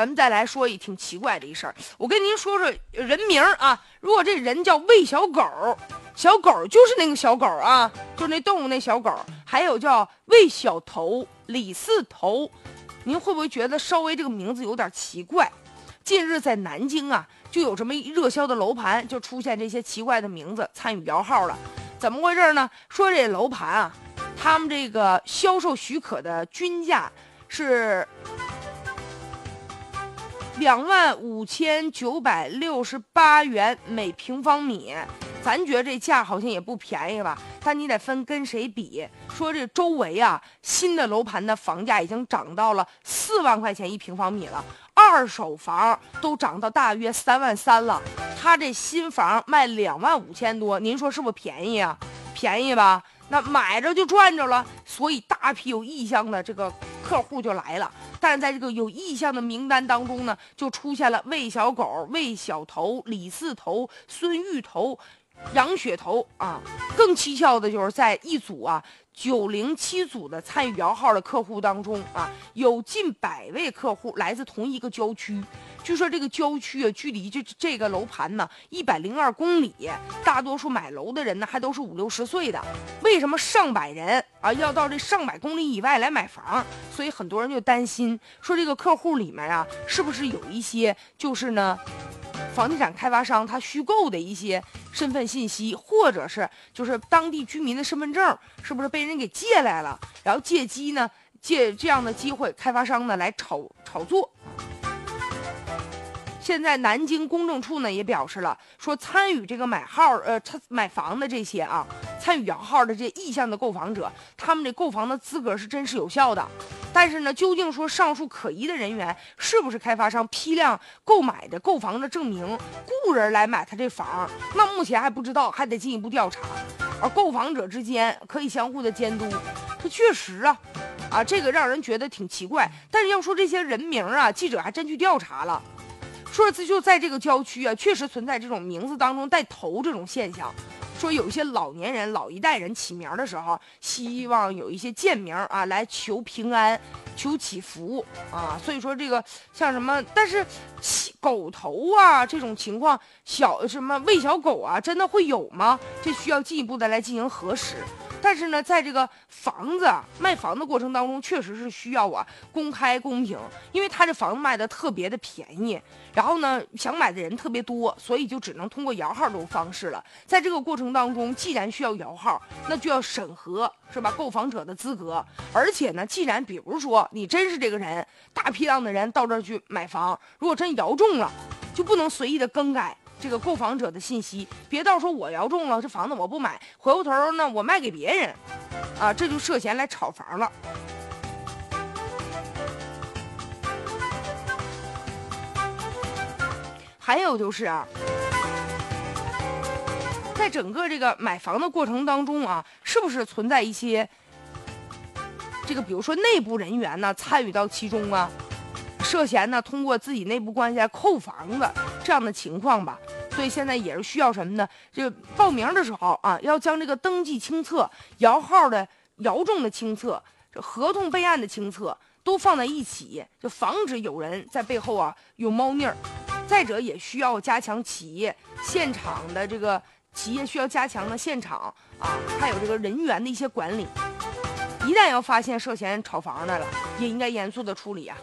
咱们再来说一挺奇怪的一事儿。我跟您说说人名儿啊，如果这人叫魏小狗，小狗就是那个小狗啊，就是那动物那小狗。还有叫魏小头、李四头，您会不会觉得稍微这个名字有点奇怪？近日在南京啊，就有这么一热销的楼盘，就出现这些奇怪的名字参与摇号了。怎么回事呢？说这楼盘啊，他们这个销售许可的均价是。两万五千九百六十八元每平方米，咱觉得这价好像也不便宜吧？但你得分跟谁比。说这周围啊，新的楼盘的房价已经涨到了四万块钱一平方米了，二手房都涨到大约三万三了。他这新房卖两万五千多，您说是不是便宜啊？便宜吧？那买着就赚着了。所以大批有意向的这个客户就来了。但是在这个有意向的名单当中呢，就出现了魏小狗、魏小头、李四头、孙玉头、杨雪头啊。更蹊跷的就是在一组啊九零七组的参与摇号的客户当中啊，有近百位客户来自同一个郊区。据说这个郊区啊，距离这这个楼盘呢一百零二公里，大多数买楼的人呢还都是五六十岁的。为什么上百人啊要到这上百公里以外来买房？所以很多人就担心说，这个客户里面啊，是不是有一些就是呢，房地产开发商他虚构的一些身份信息，或者是就是当地居民的身份证，是不是被人给借来了？然后借机呢，借这样的机会，开发商呢来炒炒作。现在南京公证处呢也表示了，说参与这个买号呃，他买房的这些啊，参与摇号的这意向的购房者，他们这购房的资格是真实有效的。但是呢，究竟说上述可疑的人员是不是开发商批量购买的购房的证明，雇人来买他这房，那目前还不知道，还得进一步调查。而购房者之间可以相互的监督，这确实啊，啊，这个让人觉得挺奇怪。但是要说这些人名啊，记者还真去调查了。说这就在这个郊区啊，确实存在这种名字当中带头这种现象。说有一些老年人、老一代人起名的时候，希望有一些贱名啊，来求平安、求祈福啊。所以说这个像什么，但是狗头啊这种情况，小什么喂小狗啊，真的会有吗？这需要进一步的来进行核实。但是呢，在这个房子卖房的过程当中，确实是需要啊公开公平，因为他这房子卖的特别的便宜，然后呢想买的人特别多，所以就只能通过摇号这种方式了。在这个过程当中，既然需要摇号，那就要审核是吧？购房者的资格，而且呢，既然比如说你真是这个人，大批量的人到这儿去买房，如果真摇中中了，就不能随意的更改。这个购房者的信息，别到时候我摇中了这房子我不买，回过头呢我卖给别人，啊，这就涉嫌来炒房了。还有就是啊，在整个这个买房的过程当中啊，是不是存在一些这个，比如说内部人员呢参与到其中啊？涉嫌呢，通过自己内部关系来扣房子这样的情况吧，所以现在也是需要什么呢？就报名的时候啊，要将这个登记清册、摇号的摇中的清册、这合同备案的清册都放在一起，就防止有人在背后啊有猫腻儿。再者，也需要加强企业现场的这个企业需要加强的现场啊，还有这个人员的一些管理。一旦要发现涉嫌炒房的了，也应该严肃的处理啊。